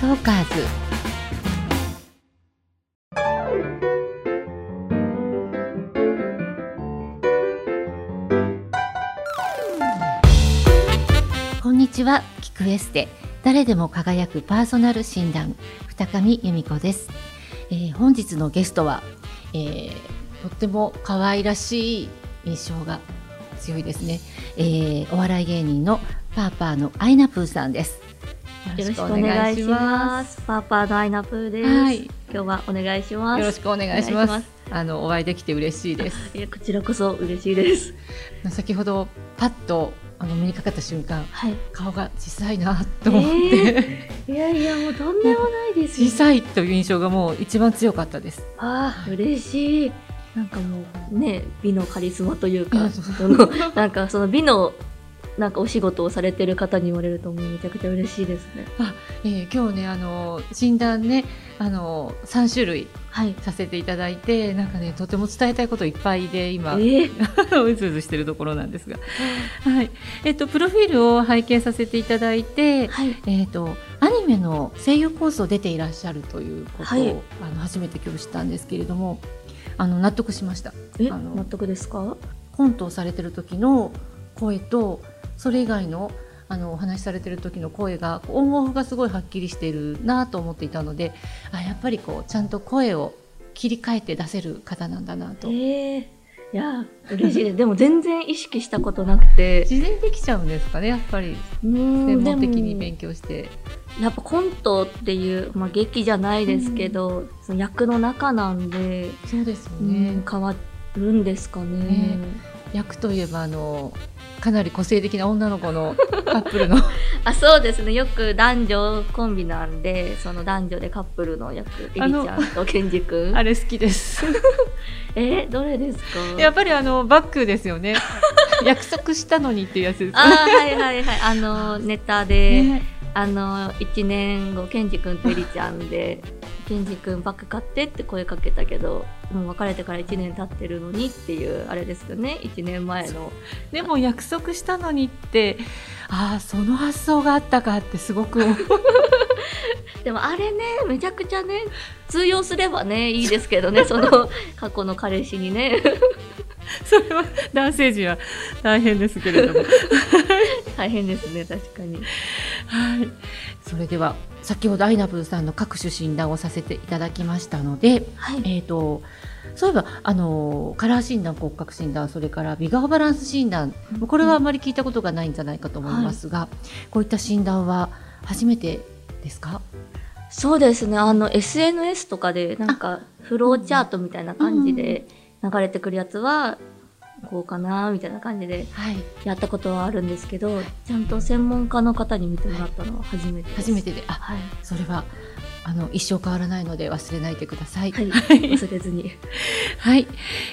トーカーズ。こんにちはキクエステ。誰でも輝くパーソナル診断二上由美子です、えー本日のゲストは、えーとっても可愛らしい印象が強いですね、えーお笑い芸人のパーパーのアイナプーさんです。よろしくお願いします。パーパーのアイナプーです。はい今日はお願いします。よろしくお願いしますあのお会いできて嬉しいですいやこちらこそ嬉しいです。先ほどパッとあの目にかかった瞬間はい。顔が小さいなと思って、いやいやもうとんでもないですよ。小さいという印象がもう一番強かったですああ嬉しい。なんかもうね美のカリスマといういかそのなんかその美のなんかお仕事をされてる方に言われるともうめちゃくちゃ嬉しいですね。えー今日ねあの診断ねあの3種類はい。させていただいてなんかねとても伝えたいこといっぱいで今えー、うずうずしてるところなんですが、はいえっとプロフィールを拝見させていただいて、はい。えっとアニメの声優コースを出ていらっしゃるということを、はいあの初めて今日知ったんですけれどもあの納得しましたえあの納得ですか？コントをされてる時の声とそれ以外のあのお話しされてる時の声がオンオフがすごいはっきりしているなと思っていたのであやっぱりこうちゃんと声を切り替えて出せる方なんだなと。えー、いや嬉しいでも全然意識したことなくて。自然にできちゃうんですかねやっぱり。うーん専門的に勉強して。やっぱコントっていう、まあ、劇じゃないですけど、その役の中なんで、そうですよね。ね、変わるんですかね。ね役といえばあのかなり個性的な女の子の カップルの。あそうですね。よく男女コンビなんでその男女でカップルの役エリちゃんとケンジ君。あれ好きです。えどれですか？やっぱりあのバックですよね。約束したのにっていうやつです。あーはいはいはいあのネタで、ね。あの1年後ケンジ君とエリちゃんでケンジ君バッグ買ってって声かけたけどもう別れてから1年経ってるのにっていうあれですよね。1年前の。でも約束したのにってああその発想があったかってすごく。でもあれねめちゃくちゃね通用すればねいいですけどね その過去の彼氏にね。それは男性陣は大変ですけれども。大変ですね確かにはい。それでは先ほどアイナブーさんの各種診断をさせていただきましたので、はい。えー、とそういえばあのカラー診断骨格診断それからビガーバランス診断これはあまり聞いたことがないんじゃないかと思いますが、こういった診断は初めてですか？そうですね。あの SNS とかでなんかフローチャートみたいな感じで流れてくるやつはこうかなみたいな感じではい。やったことはあるんですけどちゃんと専門家の方に見てもらったのは初めてです。初めてであはい、それはあの一生変わらないので忘れないでください。はい、忘れずに。はい、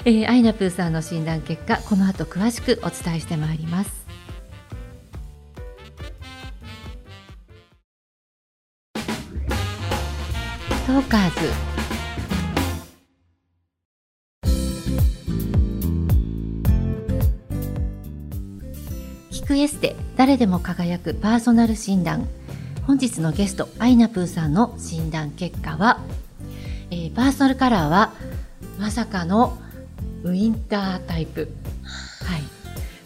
えー、アイナプーさんの診断結果この後詳しくお伝えしてまいります。トーカーズ聞くエステ誰でも輝くパーソナル診断。本日のゲストアイナプーさんの診断結果は、えーパーソナルカラーはまさかのウィンタータイプ。はい。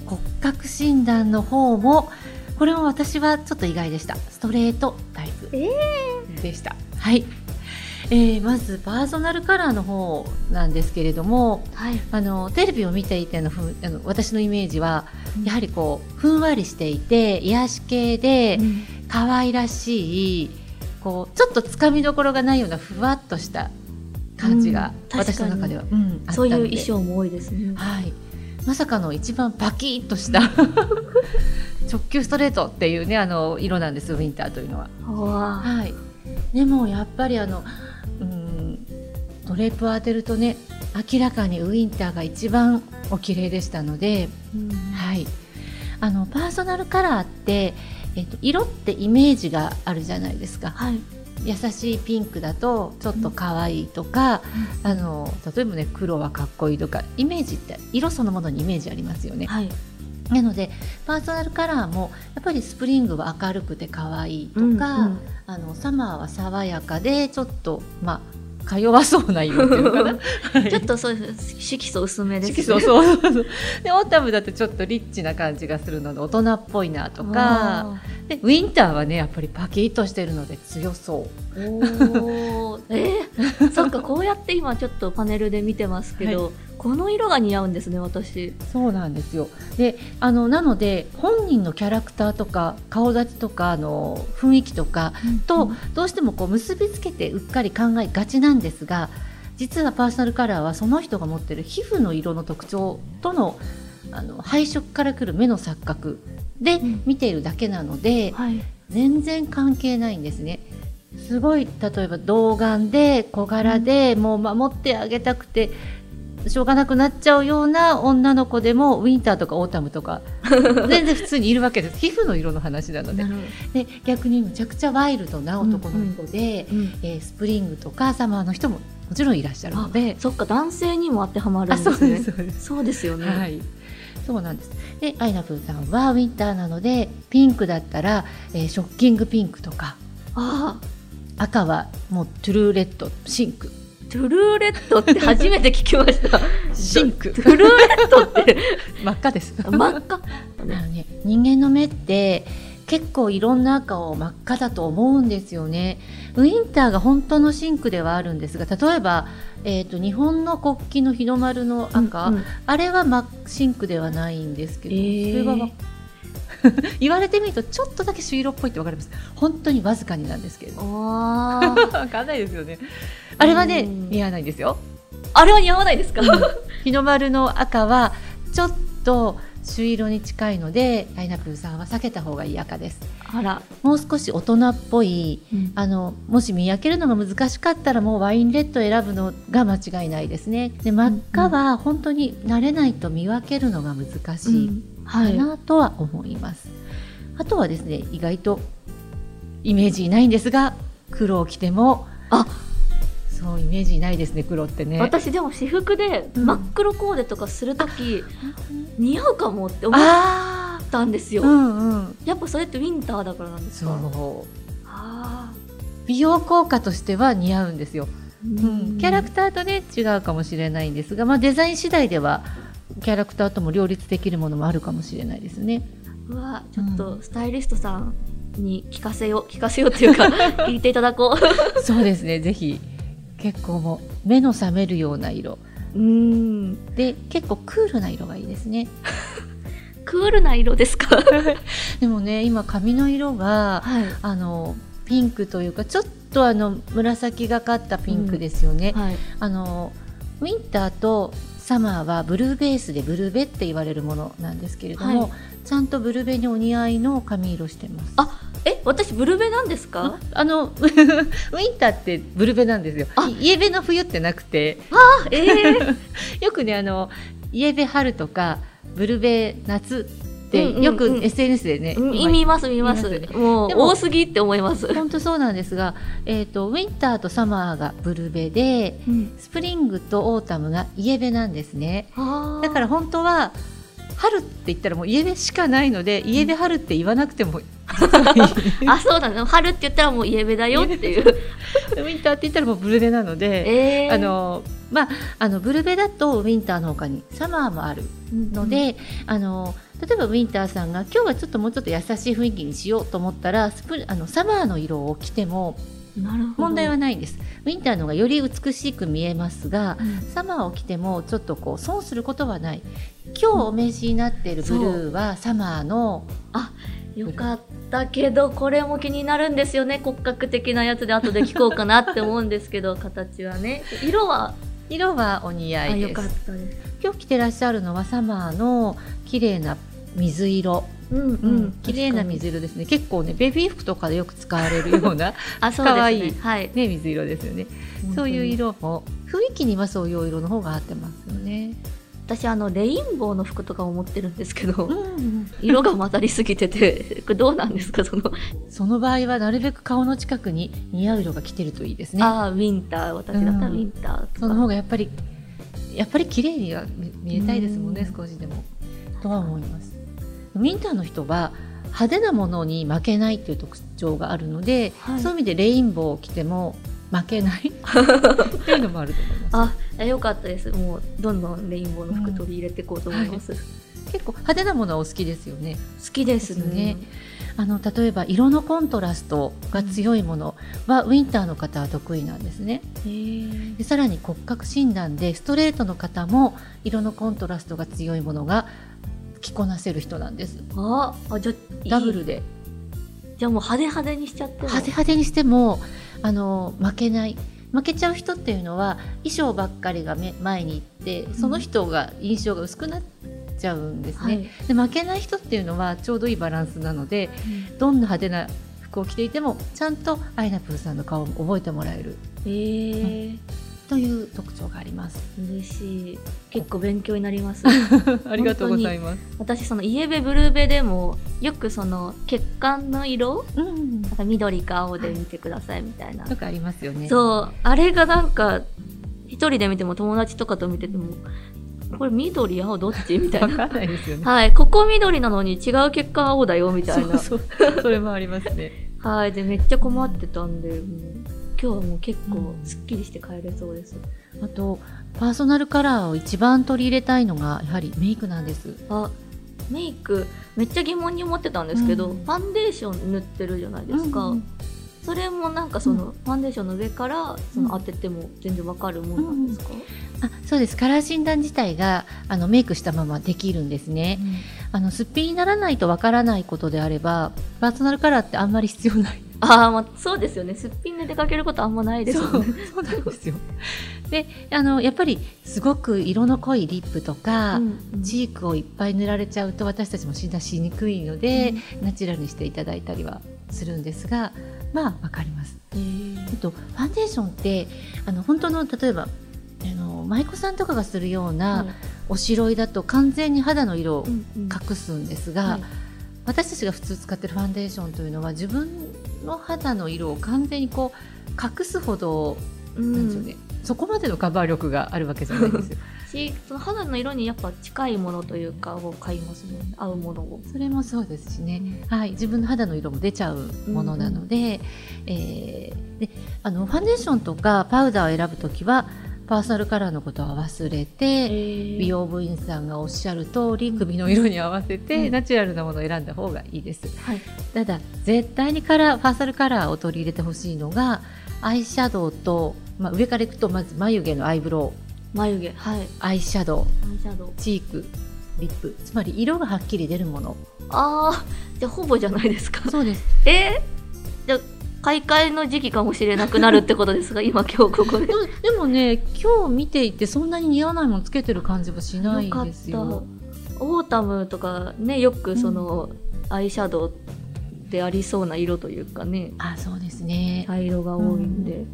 骨格診断の方もこれも私はちょっと意外でした。ストレートタイプえでした、はい、えーまずパーソナルカラーの方なんですけれどもはい。あのテレビを見ていてのふあの私のイメージはうんやはりこうふんわりしていて癒し系でうん。可愛らしいこうちょっとつかみどころがないようなふわっとした感じが、私の中では、うん、あったそういう衣装も多いですね。はい、まさかの一番バキッとした 直球ストレートっていうねあの色なんですウィンターというのは。はい、でもやっぱりあのうんドレープを当てるとね明らかにウィンターが一番お綺麗でしたので、うん。はい、あのパーソナルカラーって、えっと、色ってイメージがあるじゃないですか。はい。優しいピンクだとちょっと可愛いとか、あの例えばね黒はかっこいいとかイメージって色そのものにイメージありますよね。はい。なのでパーソナルカラーもやっぱりスプリングは明るくて可愛いとか、うんうん。あのサマーは爽やかでちょっとまあか弱そうな色っていうのか ちょっとそう色素薄めですね。色素そうそうそう。でオータムだとちょっとリッチな感じがするので大人っぽいなとか。あでウィンターはねやっぱりパキッとしてるので強そう。ーおー。えー、そっかこうやって今ちょっとパネルで見てますけど、この色が似合うんですね私。そうなんですよであのなので本人のキャラクターとか顔立ちとかあの雰囲気とかとどうしてもこう結びつけてうっかり考えがちなんですが実はパーソナルカラーはその人が持ってる皮膚の色の特徴とのあの配色からくる目の錯覚でうん見ているだけなので、はい。全然関係ないんですね。すごい例えば童顔で小柄で、もう守ってあげたくてしょうがなくなっちゃうような女の子でもウィンターとかオータムとか 全然普通にいるわけです。皮膚の色の話なので。で逆にむちゃくちゃワイルドな男の人で、ど。うんえースプリングとかサマーの人ももちろんいらっしゃるので。そっか男性にも当てはまるんですね。そうですよね。はい。そうなんです。であいなぷぅさんはウィンターなのでピンクだったら、えーショッキングピンクとか。ああ、赤はもう true red 深紅true red って初めて聞きました。深紅 true redって 真っ赤です真っ赤。あのね、人間の目って結構いろんな赤を真っ赤だと思うんですよね。ウィンターが本当の深紅ではあるんですが例えば、えー、と日本の国旗の日の丸の赤、うんうんあれは真っ深紅ではないんですけど、えーそれはわ 言われてみるとちょっとだけ朱色っぽいってわかります。本当にわずかになんですけれど。わかんないですよね。あれはねうん似合わないんですよ。あれは似合わないですか？日の丸の赤はちょっと朱色に近いのでアイナプーさんは避けた方がいい赤です。あら。もう少し大人っぽいあのもし見分けるのが難しかったらもうワインレッドを選ぶのが間違いないですね。で真っ赤は本当に慣れないと見分けるのが難しいかはい。なとは思います、あとはですね意外とイメージないんですが黒を着てもあそうイメージないですね黒ってね。私でも私服でうん。真っ黒コーデとかするとき、本当に似合うかもって思っあたんですよ、ーうんうん。やっぱそれってウィンターだからなんですか？そう。あ美容効果としては似合うんですよ。ーうん、キャラクターとね違うかもしれないんですが、まあ、デザイン次第ではキャラクターとも両立できるものもあるかもしれないですね。うわちょっとスタイリストさんに聞かせよう 聞かせようっていうか聞いていただこう。そうですね。ぜひ結構もう目の覚めるような色。うん。で結構クールな色がいいですね。クールな色ですか？でもね今髪の色がはい。あのピンクというかちょっとあの紫がかったピンクですよね。はい。あのウィンターとサマーはブルーベースでブルーベって言われるものなんですけれども、はい。ちゃんとブルベにお似合いの髪色してます。あえ私ブルベなんですか？あの ウィンターってブルベなんですよ。あ。いイエベの冬ってなくて、えー、よくねあのイエベ春とかブルベ夏って、うんうんうんよく SNS でね、見ます見ます。見ますもうでも多すぎって思います、本当そうなんですが、えっ、とウィンターとサマーがブルベで、うん、スプリングとオータムがイエベなんですね。だから本当は春って言ったらもうイエベしかないので、イエベ春って言わなくても あそうだね。春って言ったらもうイエベだよっていう。ウィンターって言ったらもうブルベなので、えー、あのまああのブルベだとウィンターの他にサマーもあるので、あの例えばウィンターさんが今日はちょっともうちょっと優しい雰囲気にしようと思ったらスプあのサマーの色を着ても問題はないんです。ウィンターの方がより美しく見えますが、うん。サマーを着てもちょっとこう損することはない。今日お召しになっているブルーはサマーのよかったけどこれも気になるんですよね。骨格的なやつで後で聞こうかなって思うんですけど 形はね。色は？色はお似合あいです。よかっ。たです。今日着てらっしゃるのはサマーの綺麗な水色、うんううん。ん、綺麗な水色ですね。結構ねベビー服とかでよく使われるような、あそうね。かわいいはい。ね、水色ですよね。そういう色も雰囲気にはそういう色の方が合ってますよね、私あのレインボーの服とかを持ってるんですけど、うん、色が混ざりすぎてて これどうなんですか？その、その場合はなるべく顔の近くに似合う色が来てるといいですね。ああウィンター。私だったらウィンターとか、その方がやっぱりやっぱり綺麗には見見えたいですもんね、うん。少しでも。とは思いますウィンターの人は派手なものに負けないっていう特徴があるので、はい。そういう意味でレインボーを着ても負けない。っていうのもあると思います。あよかったです。もうどんどんレインボーの服取り入れていこうと思います、結構派手なものはお好きですよね。好きですですねね。あの例えば色のコントラストが強いものは、ウィンターの方は得意なんですね。でさらに骨格診断でストレートの方も色のコントラストが強いものが着こなせる人なんです。ああじゃあダブルで。じゃあもう派手派手にしちゃっても。派手派手にしてもあの負けない。負けちゃう人っていうのは衣装ばっかりがめ前に行ってその人が印象が薄くなっちゃうんですね、はい。で負けない人っていうのはちょうどいいバランスなのでどんな派手な服を着ていてもちゃんとアイナプーさんの顔を覚えてもらえる。へえという特徴があります。嬉しい。結構勉強になります。ありがとうございます。私そのイエベブルーベでもよくその血管の色うん。なんか緑か青で見てくださいみたいな、とかありますよね。そう。あれがなんか一人で見ても友達とかと見ててもこれ緑青どっち？みたいな。わかんないですよね。はい。ここ緑なのに違う血管青だよみたいな。そうそう。それもありますね。はい。でめっちゃ困ってたんでもう今日はもう結構すっきりして帰れそうです、あとパーソナルカラーを一番取り入れたいのがやはりメイクなんです。あメイクめっちゃ疑問に思ってたんですけど、うん。ファンデーション塗ってるじゃないですか、うんそれもなんかその、ファンデーションの上からその当てても全然わかるもんなんですか、あそうです。カラー診断自体があのメイクしたままできるんですね、あのすっぴんにならないとわからないことであればパーソナルカラーってあんまり必要ない ああまあそうですよね。すっぴんで出かけることあんまないですよね。そうなんですよ。であのやっぱりすごく色の濃いリップとか、うんうん。チークをいっぱい塗られちゃうと私たちも診断しにくいので、ナチュラルにしていただいたりはするんですがまあわかります。へー。あとファンデーションってあの本当の例えばあの舞妓さんとかがするような、はいおしろいだと完全に肌の色をうんうん。隠すんですが、はい私たちが普通使ってるファンデーションというのは自分の肌の色を完全にこう隠すほど、うん。なんでしょうねそこまでのカバー力があるわけじゃないんですよ。しその肌の色にやっぱ近いものというかを買いますね。合うものを。それもそうですしね、はい、自分の肌の色も出ちゃうものなので,、えーであのファンデーションとかパウダーを選ぶときはパーソナルカラーのことは忘れて、美美容部員さんがおっしゃる通り首の色に合わせて、うん。ナチュラルなものを選んだ方がいいです。はい。ただ絶対にカラーパーソナルカラーを取り入れてほしいのがアイシャドウと、まあ、上からいくとまず眉毛のアイブロウ眉毛はい。アイシャドウアイシャドウチークリップ。つまり色がはっきり出るもの。ああじゃあほぼじゃないですか。そうです。えー、じゃあ買い替えの時期かもしれなくなるってことですが 今今日ここで。でもね今日見ていてそんなに似合わないものつけてる感じはしないですよ。よかった。オータムとかねよくその、アイシャドウでありそうな色というかね。あそうですね。茶色が多いんで、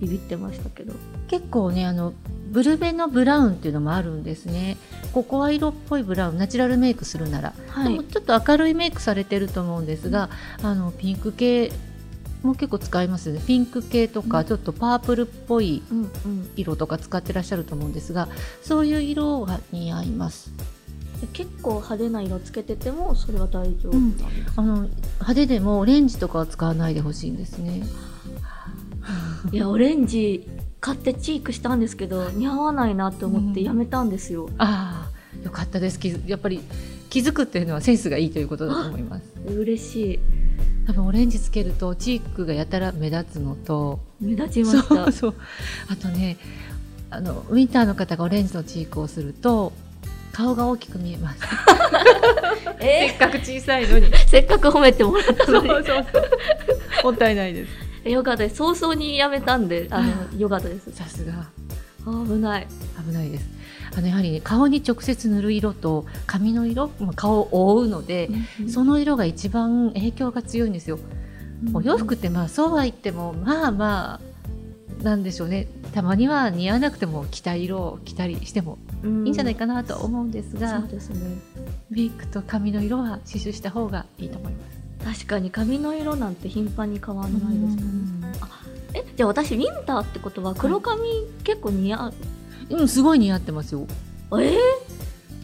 ビビってましたけど。結構ねあのブルベのブラウンっていうのもあるんですね。ココア色っぽいブラウンナチュラルメイクするなら、はでもちょっと明るいメイクされてると思うんですが、あのピンク系も結構使います。よねピンク系とか、うん。ちょっとパープルっぽいうんうん。色とか使ってらっしゃると思うんですがそういう色が似合います。で結構派手な色つけててもそれは大丈夫なんあの派手でもオレンジとかは使わないでほしいんですね。いやオレンジ買ってチークしたんですけど似合わないなって思ってやめたんですよ、ああよかったです。やっぱり気づくっていうのはセンスがいいということだと思います。嬉しい多分オレンジつけるとチークがやたら目立つのと。目立ちました。そうそう。あとねあのウィンターの方がオレンジのチークをすると顔が大きく見えます。え？せっかく小さいのに。ーせっかく褒めてもらったのに。そうそうもったいないです。よかったです。早々にやめたんであのよかったです。さすが。危ない。危ないですあのやはりね顔に直接塗る色と髪の色、まあ、顔を覆うので、その色が一番影響が強いんですよ。お洋服ってまあそうは言ってもまあまあなんでしょうね。たまには似合わなくても着た色を着たりしてもいいいんじゃないかなとは思うんですが、そうですね。メイクと髪の色は刺繍した方がいいと思います。確かに髪の色なんて頻繁に変わらないですもんね。えじゃあ私ウィンターってことは黒髪結構似合う、うん、すごい似合ってますよ。えー、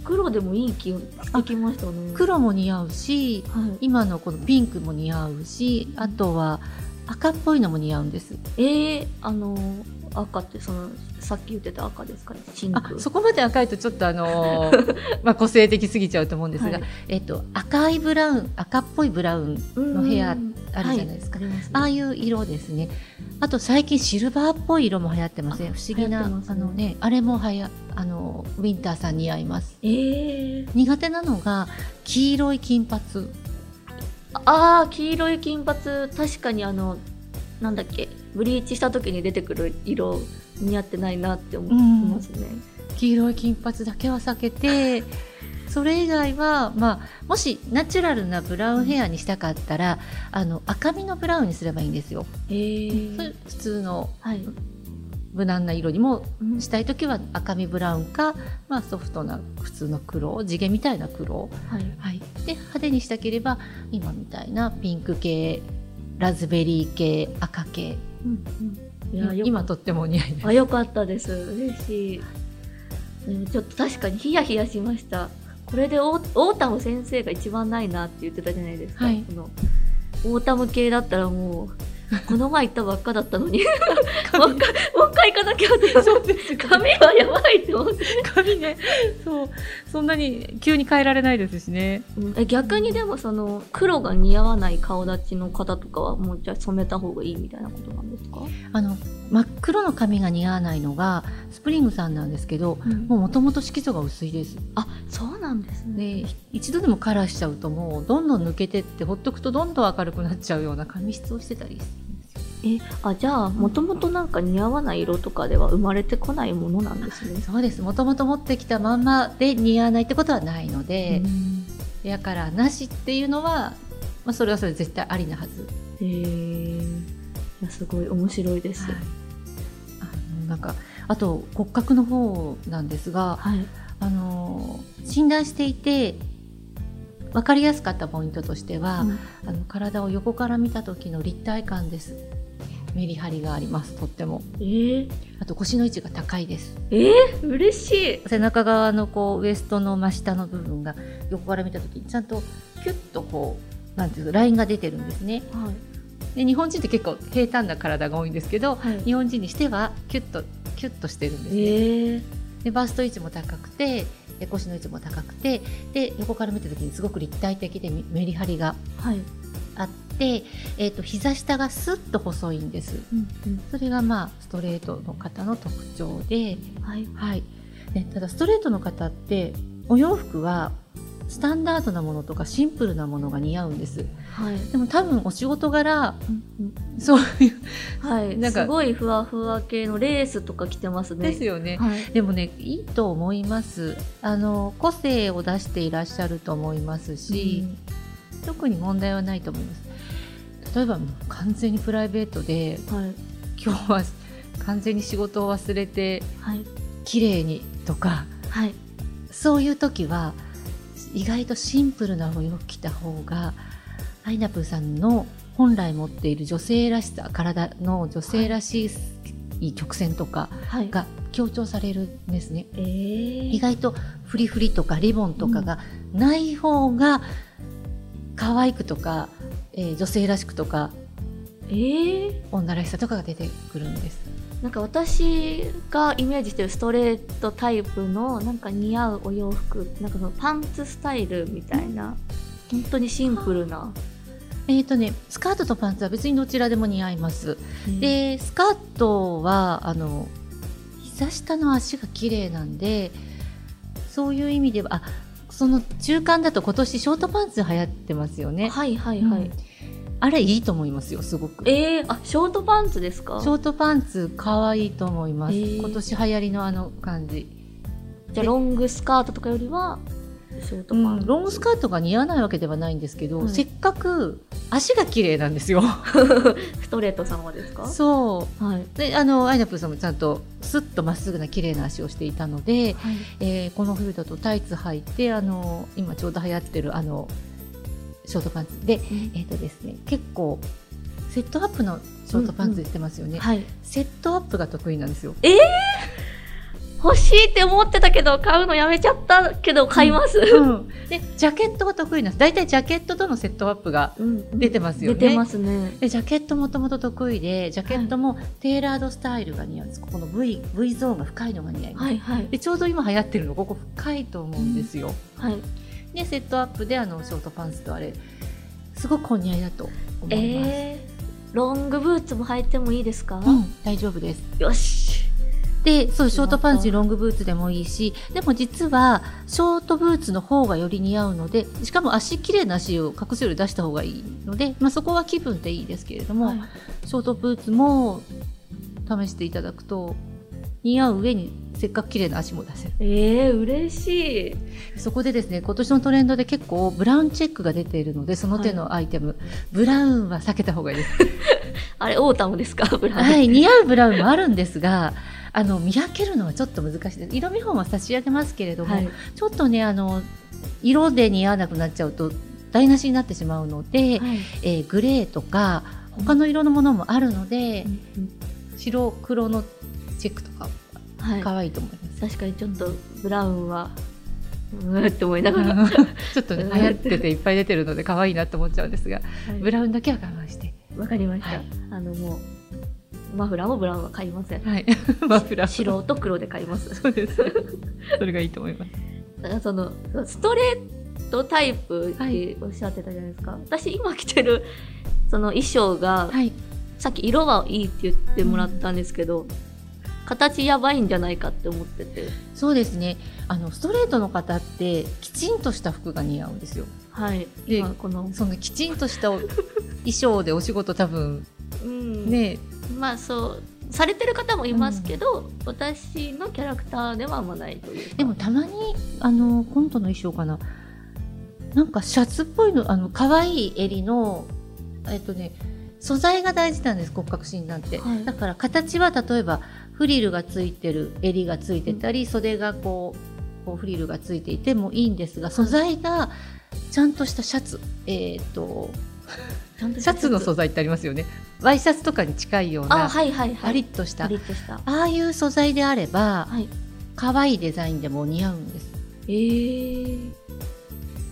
黒黒でもいい気がしてきましたね。黒も似合うしはい。今のこのピンクも似合うしあとは赤っぽいのも似合うんですえー、あの赤ってそのさっき言ってた赤ですかね。シンあク。そこまで赤いとちょっとあのー まあ個性的すぎちゃうと思うんですが、はい。えっと、赤いブラウン赤っぽいブラウンの部屋うんあるじゃないですか、はあります。ねああいう色ですね。あと最近シルバーっぽい色も流行ってますねあ不思議な、ね。あのねあれもはやあのウィンターさん似合います。えー、苦手なのが黄色い金髪。ああ黄色い金髪。確かにあのなんだっけ？ブリーチした時に出てくる色似合ってないなって思いますね。黄色い金髪だけは避けて それ以外は、まあ、もしナチュラルなブラウンヘアにしたかったら、あの赤みのブラウンにすればいいんですよ。普通のはい。無難な色にもうんしたい時は赤みブラウンか、まあ、ソフトな普通の黒地毛みたいな黒、はい。はい、で派手にしたければ今みたいなピンク系ラズベリー系赤系うんうん、いやよ今とってもお似合いです。あよかったです。嬉しい、うん、ちょっと確かにヒヤヒヤしました。これでオーオータム先生が一番ないなって言ってたじゃないですか、はい。このオータム系だったらもうこの前行ったばっかだったのに。もう一回もう一回行かなきゃって。そうです髪はやばいって思って、髪ね。そう。そんなに急に変えられないですしね。うん。え逆にでもその黒が似合わない顔立ちの方とかはもうじゃあ染めた方がいいみたいなことなんですか、あの真っ黒の髪が似合わないのがスプリングさんなんですけどもうもともと色素が薄いです。あそうなんですね。で一度でもカラーしちゃうともうどんどん抜けてってほっとくとどんどん明るくなっちゃうような髪質をしてたりするんですよえあじゃあもともとなんか似合わない色とかでは生まれてこないものなんですね。そうです。もともと持ってきたまんまで似合わないってことはないので、エアカラーなしっていうのは、まあ、それはそれで絶対ありなはず、へえすごい面白いです。はい。あのなんかあと骨格の方なんですがはい。あの診断していて分かりやすかったポイントとしては、うん。あの体を横から見た時の立体感ですメリハリがあります。とっても。えー、あと腰の位置が高いです。えー、嬉しい。背中側のこうウエストの真下の部分が横から見た時にちゃんとキュッとこうなんていうかラインが出てるんですね。はい。で日本人って結構平坦な体が多いんですけどはい。日本人にしてはキュッとキュッとしてるんですえね、ー、でバスト位置も高くてで腰の位置も高くてで横から見た時にすごく立体的でメメリハリがはい。あって、えー、と膝下がスッと細いんですうんうんそれがまあストレートの方の特徴で、はい。はい、ねただストレートの方ってお洋服はスタンダードなものとかシンプルなものが似合うんですはい。でも多分お仕事柄うんそういうはい。なんかすごいふわふわ系のレースとか着てますね。ですよねはい。でもねいいと思いますあの個性を出していらっしゃると思いますし、特に問題はないと思います例えば完全にプライベートでうんはい。今日は完全に仕事を忘れてはい。綺麗にとかはい。そういう時は意外とシンプルなお洋服着た方がアイナプーさんの本来持っている女性らしさ体の女性らしい曲線とかはい。が強調されるんですね。えー、意外とフリフリとかリボンとかがない方が可愛くとか、えー女性らしくとかえー、女らしさとかが出てくるんです。なんか私がイメージしてるストレートタイプのなんか似合うお洋服なんかそのパンツスタイルみたいな本当にシンプルな。えっ、とねスカートとパンツは別にどちらでも似合います。で、でスカートはあの膝下の足が綺麗なんでそういう意味ではあその中間だと今年ショートパンツ流行ってますよね。はいはいはい。うんあれいいと思いますよすごく。えー、あショートパンツですか？ショートパンツ可愛いと思います。へー今年流行りのあの感じ。じゃあロングスカートとかよりはショートパンツ、ロングスカートが似合わないわけではないんですけど、はい。せっかく足が綺麗なんですよ。ストレート様ですか？そはい、う。で、あのアイナプーさんもちゃんとスッとまっすぐな綺麗な足をしていたので、はい、えーこの冬だとタイツ履いてあの今ちょうど流行ってるあのショートパンツ。で、えっ、とですね結構セットアップのショートパンツしてますよね。はい。セットアップが得意なんですよ。欲しいって思ってたけど買うのやめちゃったけど買います、うん、でジャケットが得意なんです。大体ジャケットとのセットアップがうん出てますよね。出てますね。でジャケットもともと得意でジャケットもテーラードスタイルが似合うんです。ここの V, v ゾーンが深いのが似合います、はいはい。でちょうど今流行ってるのここ深いと思うんですよ、はい。でセットアップであのショートパンツとあれすごくお似合いだと思います、えー、ロングブーツも履いてもいいですか、うん、大丈夫です。よしでそうショートパンツ。にロングブーツでもいいしでも実はショートブーツの方がより似合うのでしかも足綺麗な足を隠すより出した方がいいので、まあ、そこは気分でいいですけれども、はい。ショートブーツも試していただくと似合う上にせっかく綺麗な足も出せる。えー、嬉しい。そこでですね今年のトレンドで結構ブラウンチェックが出ているのでその手のアイテム、ブラウンは避けた方がいいです。あれオータムですか？ブラウン。はい似合うブラウンもあるんですがあの見分けるのはちょっと難しい。です色見本は差し上げますけれども、はい。ちょっとねあの色で似合わなくなっちゃうと台無しになってしまうので、はい。えーグレーとか他の色のものもあるので、うん白黒のチェックとかはい。可愛いと思います。確かにちょっとブラウンはうーって思いながら、はちょっとね流行ってていっぱい出てるので可愛いなって思っちゃうんですが、ブい。ラウンだけは我慢して、わかりました、はい。あのもうマフラーもブラウンは買いません。はい、マフラー。白と黒で買います。そうです。それがいいと思います。だからそのストレートタイプっておっしゃってたじゃないですか、私今着てるその衣装が、はい、さっき色はいいって言ってもらったんですけど、形やばいんじゃないかって思ってて。そうですね。あのストレートの方ってきちんとした服が似合うんですよ。はい。で今この、そのきちんとしたお衣装でお仕事多分うん。ね、まあそうされてる方もいますけど、私のキャラクターではあんまないというか。でもたまにあのコントの衣装かな。なんかシャツっぽいのあの可愛い襟のえっとね素材が大事なんです骨格診断って、はい。だから形は例えばフリルがついてる襟がついてたり、袖がこうこうフリルがついていてもいいんですが素材がちゃんとしたシャツ。えっ、とシャツの素材ってありますよね。ワイシャツとかに近いようあなはいはいはい。パリッとした、ああいう素材であればはい。可愛いデザインでも似合うんです。えー、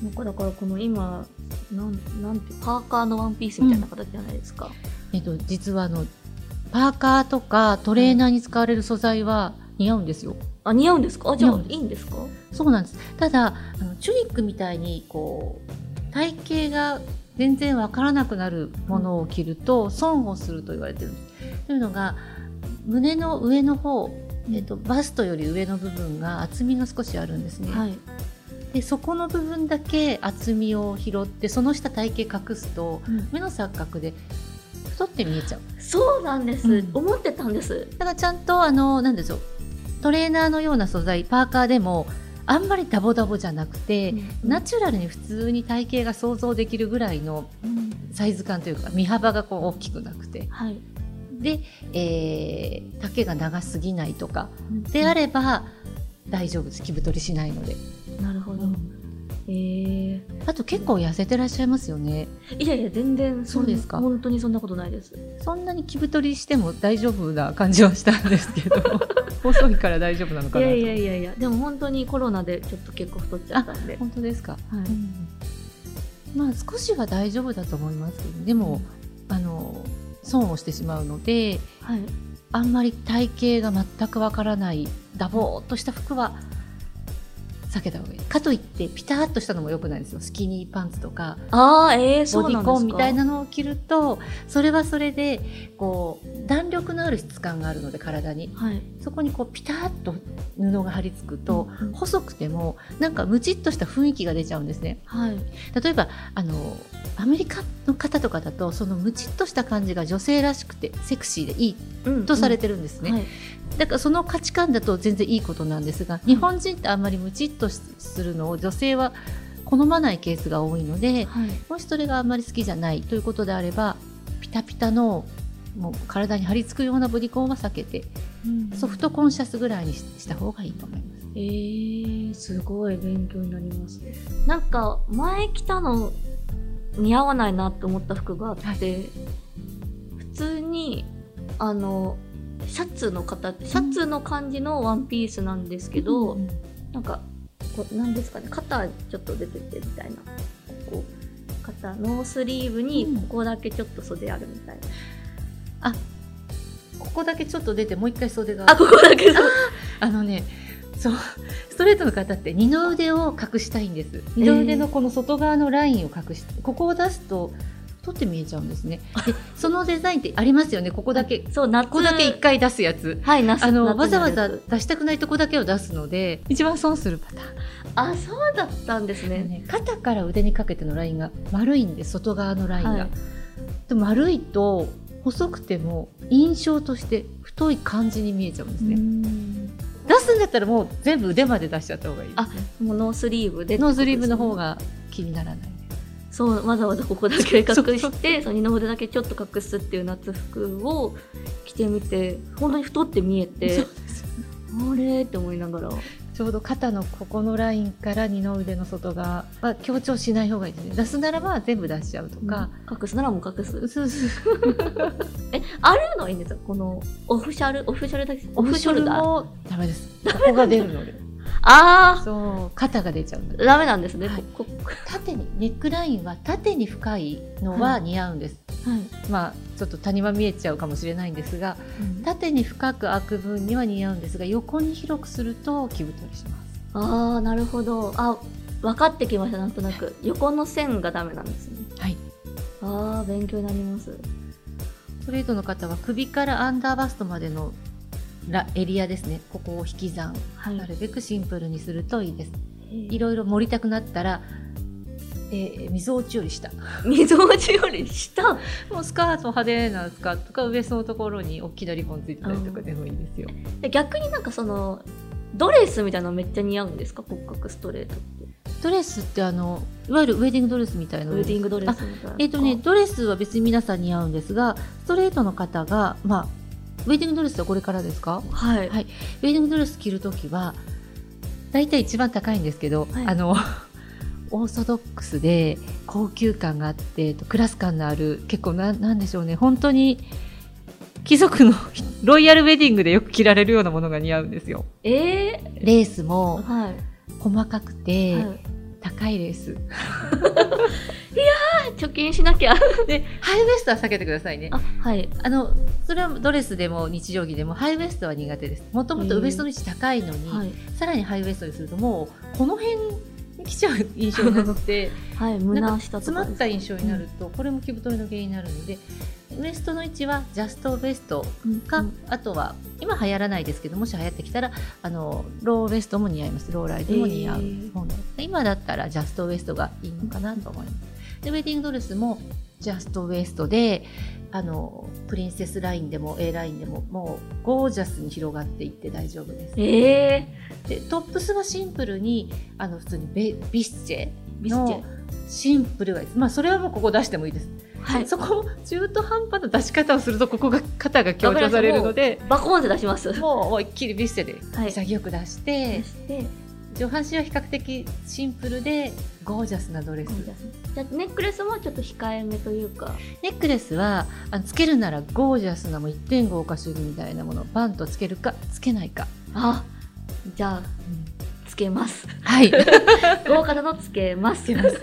なんかだからこの今なんなんてパーカーのワンピースみたいな形じゃないですか、えっと、実はあのパーカーとかトレーナーに使われる素材は似合うんですよ。あ似合うんですか？あじゃあいいんですか？そうなんです。ただ、あのチュニックみたいにこう体型が全然わからなくなるものを着ると損をすると言われてる。んです。というのが胸の上の方、えっと、バストより上の部分が厚みが少しあるんですね。はい。でそこの部分だけ厚みを拾ってその下体型隠すと目の錯覚で太って見えちゃう。そうなんです、うん。思ってたんです。だからちゃんとあのなんでしょう。トレーナーのような素材パーカーでもあんまりダボダボじゃなくて、ナチュラルに普通に体型が想像できるぐらいのうん。サイズ感というか身幅がこう大きくなくて。はい。で、えー丈が長すぎないとか。であれば大丈夫です。着太りしないので、なるほど、えー、あと結構痩せてらっしゃいますよね。いやいや全然。そうですか。本当にそんなことないです。そんなに着太りしても大丈夫な感じはしたんですけど。細いから大丈夫なのかなと。いやいやいやいや。でも本当にコロナでちょっと結構太っちゃったんで。本当ですか。はい。まあ少しは大丈夫だと思いますけどでもあの損をしてしまうのではい。あんまり体型が全くわからないダボーっとした服は避けた方がいい。かといってピタッとしたのも良くないですよ。スキニーパンツとかああえー、そボディコンみたいなのを着るとそれはそれでこう弾力のある質感があるので体に。はい。そこにこうピタッと布が張り付くとうん。うん細くてもなんかムチっとした雰囲気が出ちゃうんですね。はい。例えばあのアメリカの方とかだとそのムチっとした感じが女性らしくてセクシーでいいうん。とされてるんですね、はいだからその価値観だと全然いいことなんですが日本人ってあんまりムチっとするのを女性は好まないケースが多いのではい。もしそれがあんまり好きじゃないということであればピタピタのもう体に張り付くようなボディコンは避けてソフトコンシャスぐらいにしした方がいいと思います。えー、すごい勉強になりますなんか前着たの似合わないなって思った服があって、は普通にあのシャツの形シャツの感じのワンピースなんですけど、うんなんかこうなんですかね肩ちょっと出ててみたいな。こう肩ノースリーブにうん。ここだけちょっと袖あるみたいな、あここだけちょっと出てもう一回袖があここだけあのねそうストレートの方って二の腕を隠したいんです。二の腕のこの外側のラインを隠してここを出すと取って見えちゃうんですね。でそのデザインってありますよね。ここだけ。そう夏。ここだけ一回出すやつ。はい夏あの夏わざわざ出したくないとこだけを出すので一番損するパターン。あそうだったんですね、ね、肩から腕にかけてのラインが丸いんで外側のラインが、はい。でも丸いと細くても印象として太い感じに見えちゃうんですね、うん。出すんだったらもう全部腕まで出しちゃった方がいいね。もうノースリーブでノースリーブの方がが気にならないそうわざわざここだけ隠してその二の腕だけちょっと隠すっていう夏服を着てみて本当に太って見えてあれって思いながら。ちょうど肩のここのラインから二の腕の外側は強調しない方がいいですね。出すならば全部出しちゃうとか、隠すならもう隠す。そうそう えあるの？はいいんですか？このオフシャルオフシャルだけ？オフショルダーもダメです。ここが出るのであそう肩が出ちゃうんダメなんですね、はい。縦にネックラインは縦に深いのは似合うんです、はい、まあちょっと谷間見えちゃうかもしれないんですが縦に深く開く分には似合うんですが横に広くすると着太りします。ああなるほど。あ分かってきましたなんとなく。横の線がダメなんですね。はい。ああ勉強になります。ストレートの方は首からアンダーバストまでのラエリアですね。ここを引き算。はい。なるべくシンプルにするといいです。いいろいろ盛りたくなったら、えー、みぞおちより下。みぞおちより下？もうスカート派手なスカートとかウエストのところに大きなリボンついてたりとかでもいいですよ。で逆になんかそのドレスみたいなのめっちゃ似合うんですか？骨格ストレートって。ドレスってあのいわゆるウェディングドレスみたいな。ウェディングドレスみたいな。えっ、とね、ドレスは別に皆さん似合うんですが、ストレートの方が、まあ、ウェディングドレスはこれからですか？はい、はい。ウェディングドレス着るときは、大体一番高いんですけど、はい。あの、オーソドックスで高級感があって、クラス感のある、結構な、なんでしょうね、本当に、貴族の ロイヤルウェディングでよく着られるようなものが似合うんですよ。えレースー、もはい、細かくて、はい高いレ ース。貯金しなきゃ で、ハイウエストは避けてくださいね。あはいあの、それはドレスでも日常着でもハイウエストは苦手です。もともとウエストの位置高いのに、はい、さらにハイウエストにするともうこの辺に来ちゃう印象になって、はい、胸か下と詰まかった印象になると、これも着太りの原因になるので、ウエストの位置はジャストウエストか、うんあとは今流行らないですけどもし流行ってきたらあのローウエストも似合います。ローライドも似合う。へー。今だったらジャストウエストがいいのかなと思います。でウェディングドレスもジャストウエストであのプリンセスラインでも A ラインでももうゴージャスに広がっていって大丈夫です。えでトップスはシンプルにあの普通にベビスチェのシンプルがいいですまあそれはもうここ出してもいいです。はい。そこも中途半端な出し方をするとここが肩が強調されるので。バコーンって出します。もう思いっきりビステではい。潔く出して。出、して上半身は比較的シンプルでゴージャスなドレス、じゃあネックレスもちょっと控えめというか。ネックレスはあのつけるならゴージャスなもう一点豪華主義みたいなものをバンとつけるかつけないか、あじゃあつけます。はい。豪華なのつけます。つけます。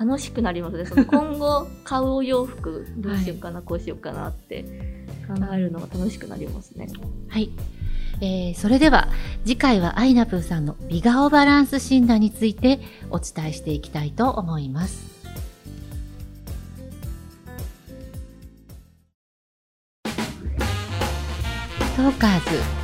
楽しくなりますね。その今後買うお洋服どうしようかな、こうしようかなって考えるのが楽しくなりますね。はい、えーそれでは次回はアイナプーさんの美顔バランス診断についてお伝えしていきたいと思います。トーカーズ